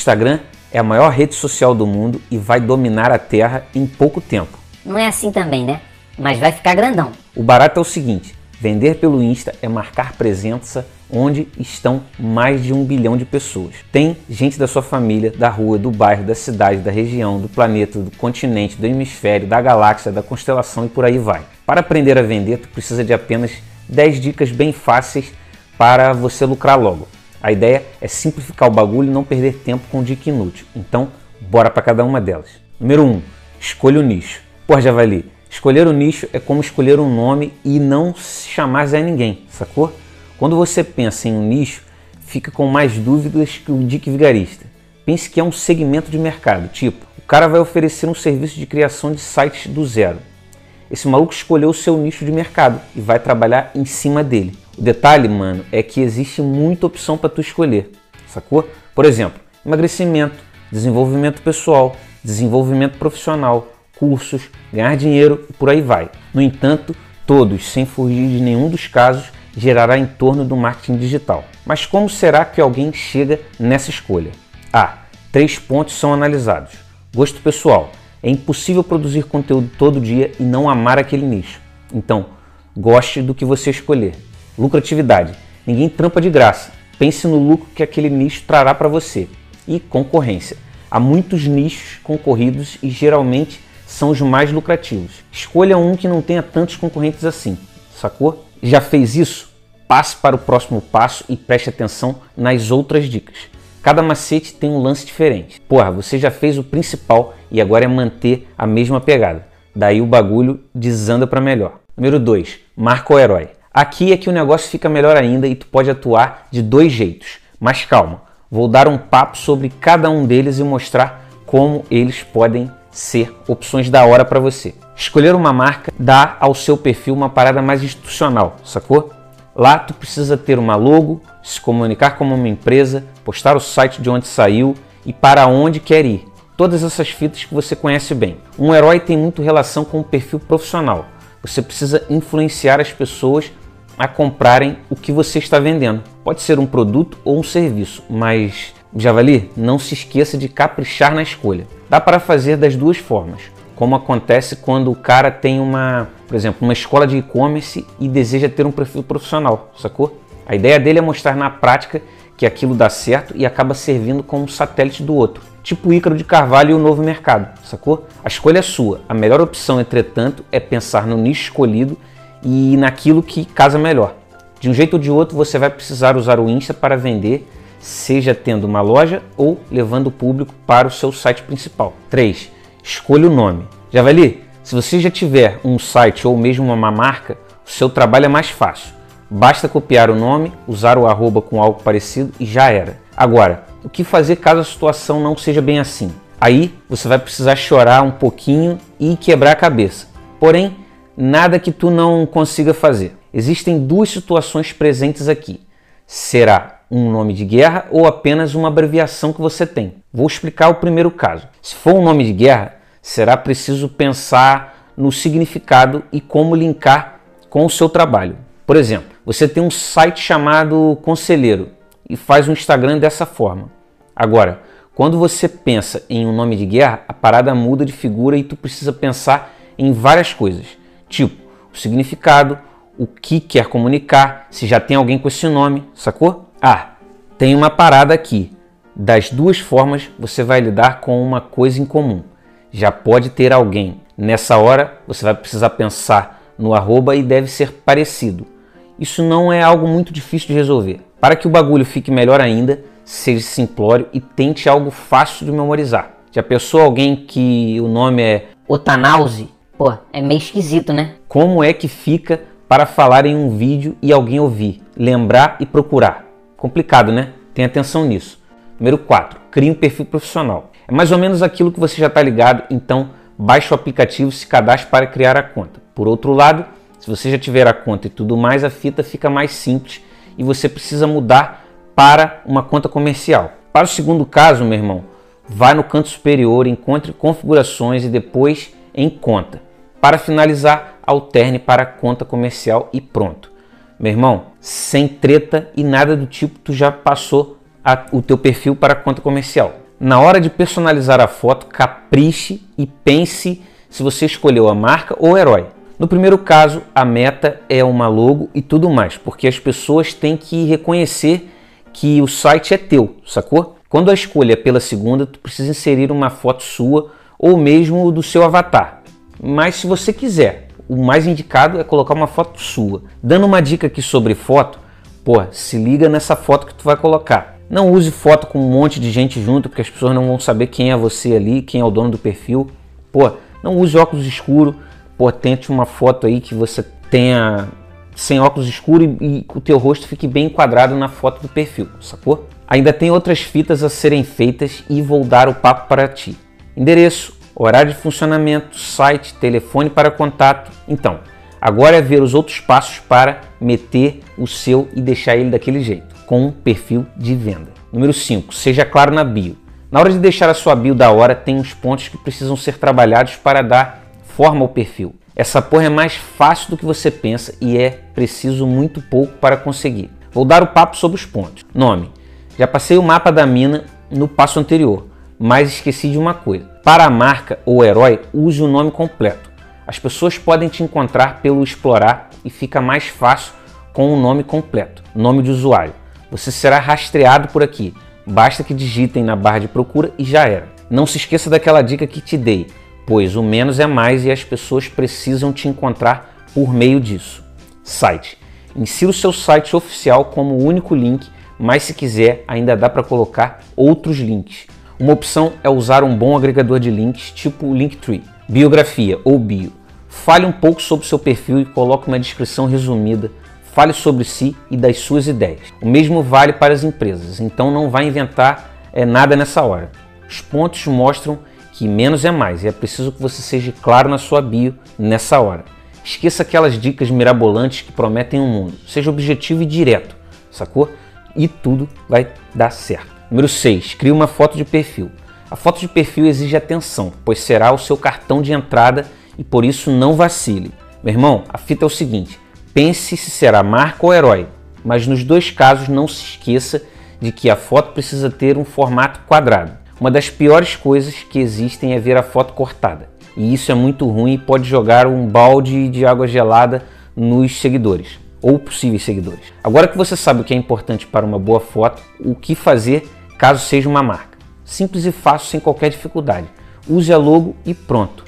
Instagram é a maior rede social do mundo e vai dominar a Terra em pouco tempo. Não é assim também, né? Mas vai ficar grandão. O barato é o seguinte: vender pelo Insta é marcar presença onde estão mais de um bilhão de pessoas. Tem gente da sua família, da rua, do bairro, da cidade, da região, do planeta, do continente, do hemisfério, da galáxia, da constelação e por aí vai. Para aprender a vender, tu precisa de apenas 10 dicas bem fáceis para você lucrar logo. A ideia é simplificar o bagulho e não perder tempo com dica inútil. Então, bora para cada uma delas. Número 1. Um, escolha o nicho. Porra, Javali, escolher o nicho é como escolher um nome e não chamar Zé Ninguém, sacou? Quando você pensa em um nicho, fica com mais dúvidas que o Dick Vigarista. Pense que é um segmento de mercado, tipo, o cara vai oferecer um serviço de criação de sites do zero. Esse maluco escolheu o seu nicho de mercado e vai trabalhar em cima dele. O detalhe, mano, é que existe muita opção para tu escolher, sacou? Por exemplo, emagrecimento, desenvolvimento pessoal, desenvolvimento profissional, cursos, ganhar dinheiro e por aí vai. No entanto, todos, sem fugir de nenhum dos casos, gerará em torno do marketing digital. Mas como será que alguém chega nessa escolha? Ah, três pontos são analisados. Gosto pessoal. É impossível produzir conteúdo todo dia e não amar aquele nicho. Então, goste do que você escolher. Lucratividade. Ninguém trampa de graça. Pense no lucro que aquele nicho trará para você. E concorrência. Há muitos nichos concorridos e geralmente são os mais lucrativos. Escolha um que não tenha tantos concorrentes assim. Sacou? Já fez isso? Passe para o próximo passo e preste atenção nas outras dicas. Cada macete tem um lance diferente. Porra, você já fez o principal e agora é manter a mesma pegada. Daí o bagulho desanda para melhor. Número 2. Marca o herói. Aqui é que o negócio fica melhor ainda e tu pode atuar de dois jeitos. Mas calma, vou dar um papo sobre cada um deles e mostrar como eles podem ser opções da hora para você. Escolher uma marca dá ao seu perfil uma parada mais institucional, sacou? Lá tu precisa ter uma logo, se comunicar como uma empresa, postar o site de onde saiu e para onde quer ir. Todas essas fitas que você conhece bem. Um herói tem muito relação com o perfil profissional. Você precisa influenciar as pessoas a comprarem o que você está vendendo. Pode ser um produto ou um serviço, mas Javali, não se esqueça de caprichar na escolha. Dá para fazer das duas formas como acontece quando o cara tem uma, por exemplo, uma escola de e-commerce e deseja ter um perfil profissional, sacou? A ideia dele é mostrar na prática que aquilo dá certo e acaba servindo como satélite do outro. Tipo o Ícaro de Carvalho e o novo mercado, sacou? A escolha é sua. A melhor opção, entretanto, é pensar no nicho escolhido e naquilo que casa melhor. De um jeito ou de outro, você vai precisar usar o Insta para vender, seja tendo uma loja ou levando o público para o seu site principal. 3 escolha o nome. Javali, se você já tiver um site ou mesmo uma marca, o seu trabalho é mais fácil. Basta copiar o nome, usar o arroba com algo parecido e já era. Agora, o que fazer caso a situação não seja bem assim? Aí você vai precisar chorar um pouquinho e quebrar a cabeça. Porém, nada que tu não consiga fazer. Existem duas situações presentes aqui. Será um nome de guerra ou apenas uma abreviação que você tem? Vou explicar o primeiro caso. Se for um nome de guerra, será preciso pensar no significado e como linkar com o seu trabalho. Por exemplo, você tem um site chamado Conselheiro e faz um Instagram dessa forma. Agora, quando você pensa em um nome de guerra, a parada muda de figura e tu precisa pensar em várias coisas, tipo o significado, o que quer comunicar, se já tem alguém com esse nome, sacou? Ah, tem uma parada aqui. Das duas formas, você vai lidar com uma coisa em comum. Já pode ter alguém. Nessa hora, você vai precisar pensar no arroba e deve ser parecido. Isso não é algo muito difícil de resolver. Para que o bagulho fique melhor ainda, seja simplório e tente algo fácil de memorizar. Já pensou alguém que o nome é Otanause? Pô, é meio esquisito, né? Como é que fica para falar em um vídeo e alguém ouvir, lembrar e procurar? Complicado, né? Tenha atenção nisso. Número 4. Crie um perfil profissional. É mais ou menos aquilo que você já está ligado, então baixe o aplicativo e se cadastre para criar a conta. Por outro lado, se você já tiver a conta e tudo mais, a fita fica mais simples e você precisa mudar para uma conta comercial. Para o segundo caso, meu irmão, vá no canto superior, encontre configurações e depois em conta. Para finalizar, alterne para conta comercial e pronto. Meu irmão, sem treta e nada do tipo, tu já passou a, o teu perfil para conta comercial. Na hora de personalizar a foto, capriche e pense se você escolheu a marca ou o herói. No primeiro caso, a meta é uma logo e tudo mais, porque as pessoas têm que reconhecer que o site é teu, sacou? Quando a escolha é pela segunda, tu precisa inserir uma foto sua ou mesmo do seu avatar. Mas se você quiser, o mais indicado é colocar uma foto sua. Dando uma dica aqui sobre foto, pô, se liga nessa foto que tu vai colocar. Não use foto com um monte de gente junto, porque as pessoas não vão saber quem é você ali, quem é o dono do perfil. Pô, não use óculos escuros, pô, tente uma foto aí que você tenha sem óculos escuros e, e o teu rosto fique bem enquadrado na foto do perfil, sacou? Ainda tem outras fitas a serem feitas e vou dar o papo para ti. Endereço, horário de funcionamento, site, telefone para contato. Então, agora é ver os outros passos para meter o seu e deixar ele daquele jeito, com um perfil de venda. Número 5. Seja claro na bio. Na hora de deixar a sua bio da hora, tem uns pontos que precisam ser trabalhados para dar forma ao perfil. Essa porra é mais fácil do que você pensa e é preciso muito pouco para conseguir. Vou dar o papo sobre os pontos. Nome. Já passei o mapa da mina no passo anterior, mas esqueci de uma coisa. Para a marca ou herói, use o nome completo. As pessoas podem te encontrar pelo explorar e fica mais fácil com o nome completo, nome de usuário. Você será rastreado por aqui. Basta que digitem na barra de procura e já era. Não se esqueça daquela dica que te dei pois o menos é mais e as pessoas precisam te encontrar por meio disso. Site. Insira o seu site oficial como único link, mas se quiser, ainda dá para colocar outros links. Uma opção é usar um bom agregador de links, tipo o Linktree. Biografia ou bio. Fale um pouco sobre seu perfil e coloque uma descrição resumida. Fale sobre si e das suas ideias. O mesmo vale para as empresas, então não vá inventar é, nada nessa hora. Os pontos mostram que menos é mais e é preciso que você seja claro na sua bio nessa hora. Esqueça aquelas dicas mirabolantes que prometem o um mundo. Seja objetivo e direto, sacou? E tudo vai dar certo. Número 6. Crie uma foto de perfil. A foto de perfil exige atenção, pois será o seu cartão de entrada e por isso não vacile. Meu irmão, a fita é o seguinte: pense se será marca ou herói, mas nos dois casos não se esqueça de que a foto precisa ter um formato quadrado. Uma das piores coisas que existem é ver a foto cortada. E isso é muito ruim e pode jogar um balde de água gelada nos seguidores ou possíveis seguidores. Agora que você sabe o que é importante para uma boa foto, o que fazer caso seja uma marca. Simples e fácil, sem qualquer dificuldade. Use a logo e pronto.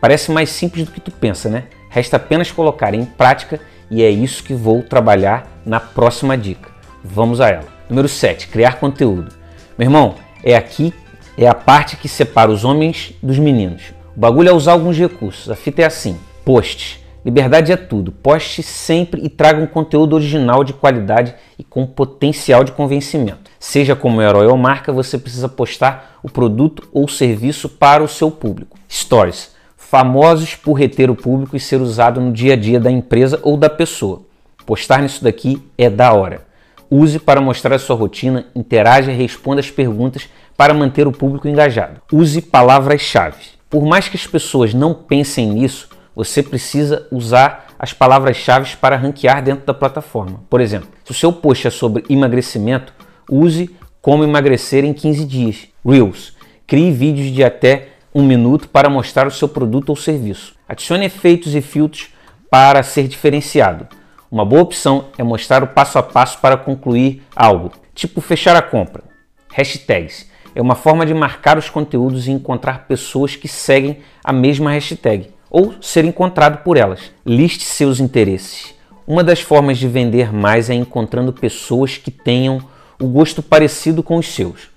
Parece mais simples do que tu pensa, né? Resta apenas colocar em prática e é isso que vou trabalhar na próxima dica. Vamos a ela. Número 7. Criar conteúdo. Meu irmão, é aqui é a parte que separa os homens dos meninos. O bagulho é usar alguns recursos. A fita é assim: post. Liberdade é tudo. Poste sempre e traga um conteúdo original de qualidade e com potencial de convencimento. Seja como herói ou marca, você precisa postar o produto ou serviço para o seu público. Stories. Famosos por reter o público e ser usado no dia a dia da empresa ou da pessoa. Postar nisso daqui é da hora. Use para mostrar a sua rotina, interaja e responda as perguntas para manter o público engajado. Use palavras-chave. Por mais que as pessoas não pensem nisso, você precisa usar as palavras-chave para ranquear dentro da plataforma. Por exemplo, se o seu post é sobre emagrecimento, use como emagrecer em 15 dias. Reels. Crie vídeos de até um minuto para mostrar o seu produto ou serviço. Adicione efeitos e filtros para ser diferenciado. Uma boa opção é mostrar o passo a passo para concluir algo, tipo fechar a compra. Hashtags é uma forma de marcar os conteúdos e encontrar pessoas que seguem a mesma hashtag ou ser encontrado por elas. Liste seus interesses. Uma das formas de vender mais é encontrando pessoas que tenham o gosto parecido com os seus.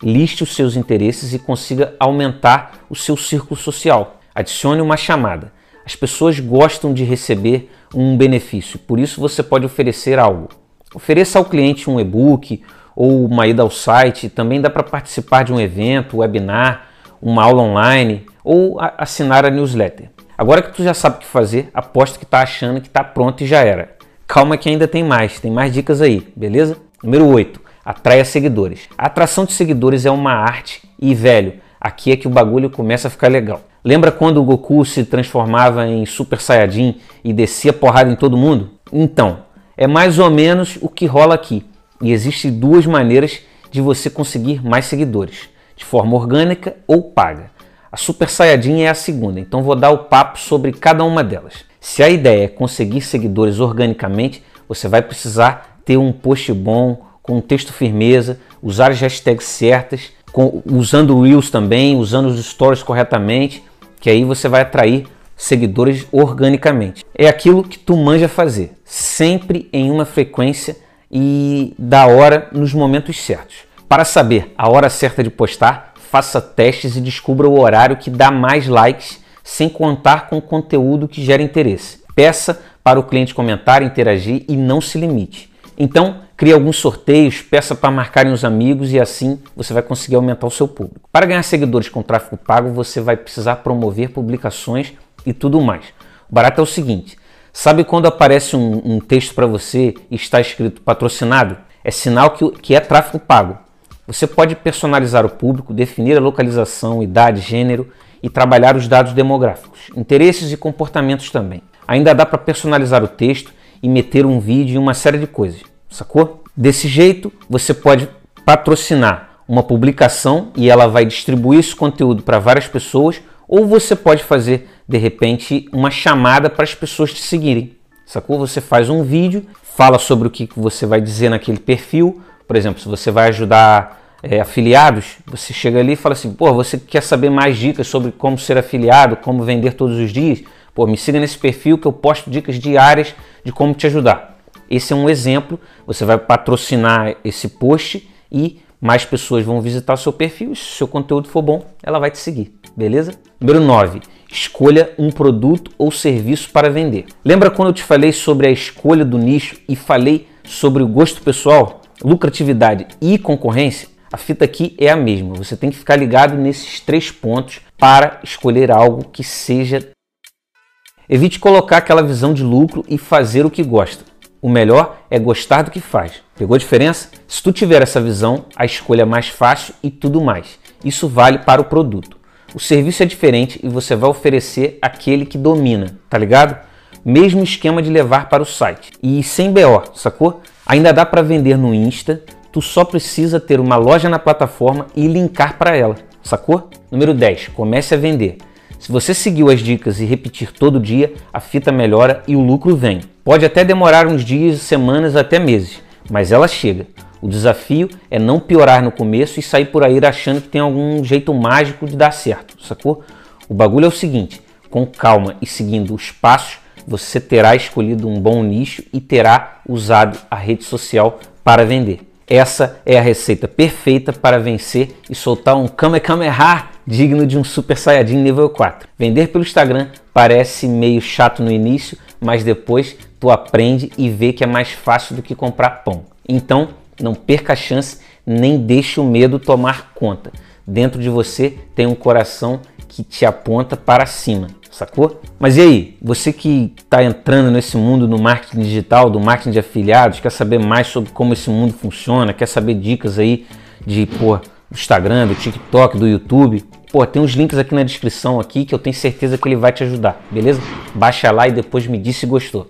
Liste os seus interesses e consiga aumentar o seu círculo social. Adicione uma chamada. As pessoas gostam de receber um benefício, por isso você pode oferecer algo. Ofereça ao cliente um e-book ou uma ida ao site, também dá para participar de um evento, webinar, uma aula online ou assinar a newsletter. Agora que tu já sabe o que fazer, aposto que está achando que está pronto e já era. Calma que ainda tem mais, tem mais dicas aí, beleza? Número 8. Atraia seguidores. A atração de seguidores é uma arte e, velho, aqui é que o bagulho começa a ficar legal. Lembra quando o Goku se transformava em Super Saiyajin e descia porrada em todo mundo? Então, é mais ou menos o que rola aqui. E existem duas maneiras de você conseguir mais seguidores. de forma orgânica ou paga. A Super Saiyajin é a segunda, então vou dar o papo sobre cada uma delas. Se a ideia é conseguir seguidores organicamente, você vai precisar ter um post bom, com um texto firmeza, usar as hashtags certas, com, usando o Reels também, usando os stories corretamente, que aí você vai atrair seguidores organicamente. É aquilo que tu manja fazer, sempre em uma frequência e da hora nos momentos certos. Para saber a hora certa de postar, faça testes e descubra o horário que dá mais likes, sem contar com conteúdo que gera interesse. Peça para o cliente comentar, interagir e não se limite. Então, crie alguns sorteios, peça para marcarem os amigos e assim você vai conseguir aumentar o seu público. Para ganhar seguidores com tráfego pago, você vai precisar promover publicações e tudo mais. O barato é o seguinte: sabe quando aparece um, um texto para você e está escrito patrocinado? É sinal que, que é tráfego pago. Você pode personalizar o público, definir a localização, idade, gênero e trabalhar os dados demográficos, interesses e comportamentos também. Ainda dá para personalizar o texto e meter um vídeo e uma série de coisas, sacou? Desse jeito, você pode patrocinar uma publicação e ela vai distribuir esse conteúdo para várias pessoas, ou você pode fazer de repente uma chamada para as pessoas te seguirem, sacou? Você faz um vídeo, fala sobre o que você vai dizer naquele perfil, por exemplo, se você vai ajudar é, afiliados, você chega ali e fala assim: pô, você quer saber mais dicas sobre como ser afiliado, como vender todos os dias? Pô, me siga nesse perfil que eu posto dicas diárias de como te ajudar. Esse é um exemplo. Você vai patrocinar esse post e mais pessoas vão visitar seu perfil. Se o seu conteúdo for bom, ela vai te seguir. Beleza? Número 9. Escolha um produto ou serviço para vender. Lembra quando eu te falei sobre a escolha do nicho e falei sobre o gosto pessoal, lucratividade e concorrência? A fita aqui é a mesma. Você tem que ficar ligado nesses três pontos para escolher algo que seja Evite colocar aquela visão de lucro e fazer o que gosta. O melhor é gostar do que faz. Pegou a diferença? Se tu tiver essa visão, a escolha é mais fácil e tudo mais. Isso vale para o produto. O serviço é diferente e você vai oferecer aquele que domina, tá ligado? Mesmo esquema de levar para o site. E sem BO, sacou? Ainda dá para vender no Insta, tu só precisa ter uma loja na plataforma e linkar para ela, sacou? Número 10, comece a vender. Se você seguiu as dicas e repetir todo dia, a fita melhora e o lucro vem. Pode até demorar uns dias, semanas, até meses, mas ela chega. O desafio é não piorar no começo e sair por aí achando que tem algum jeito mágico de dar certo, sacou? O bagulho é o seguinte: com calma e seguindo os passos, você terá escolhido um bom nicho e terá usado a rede social para vender. Essa é a receita perfeita para vencer e soltar um Kamehameha digno de um Super Saiyajin nível 4. Vender pelo Instagram parece meio chato no início, mas depois tu aprende e vê que é mais fácil do que comprar pão. Então, não perca a chance, nem deixe o medo tomar conta. Dentro de você tem um coração que te aponta para cima, sacou? Mas e aí, você que está entrando nesse mundo do marketing digital, do marketing de afiliados, quer saber mais sobre como esse mundo funciona, quer saber dicas aí de, pô, do Instagram, do TikTok, do YouTube, pô, tem uns links aqui na descrição aqui que eu tenho certeza que ele vai te ajudar, beleza? Baixa lá e depois me diz se gostou.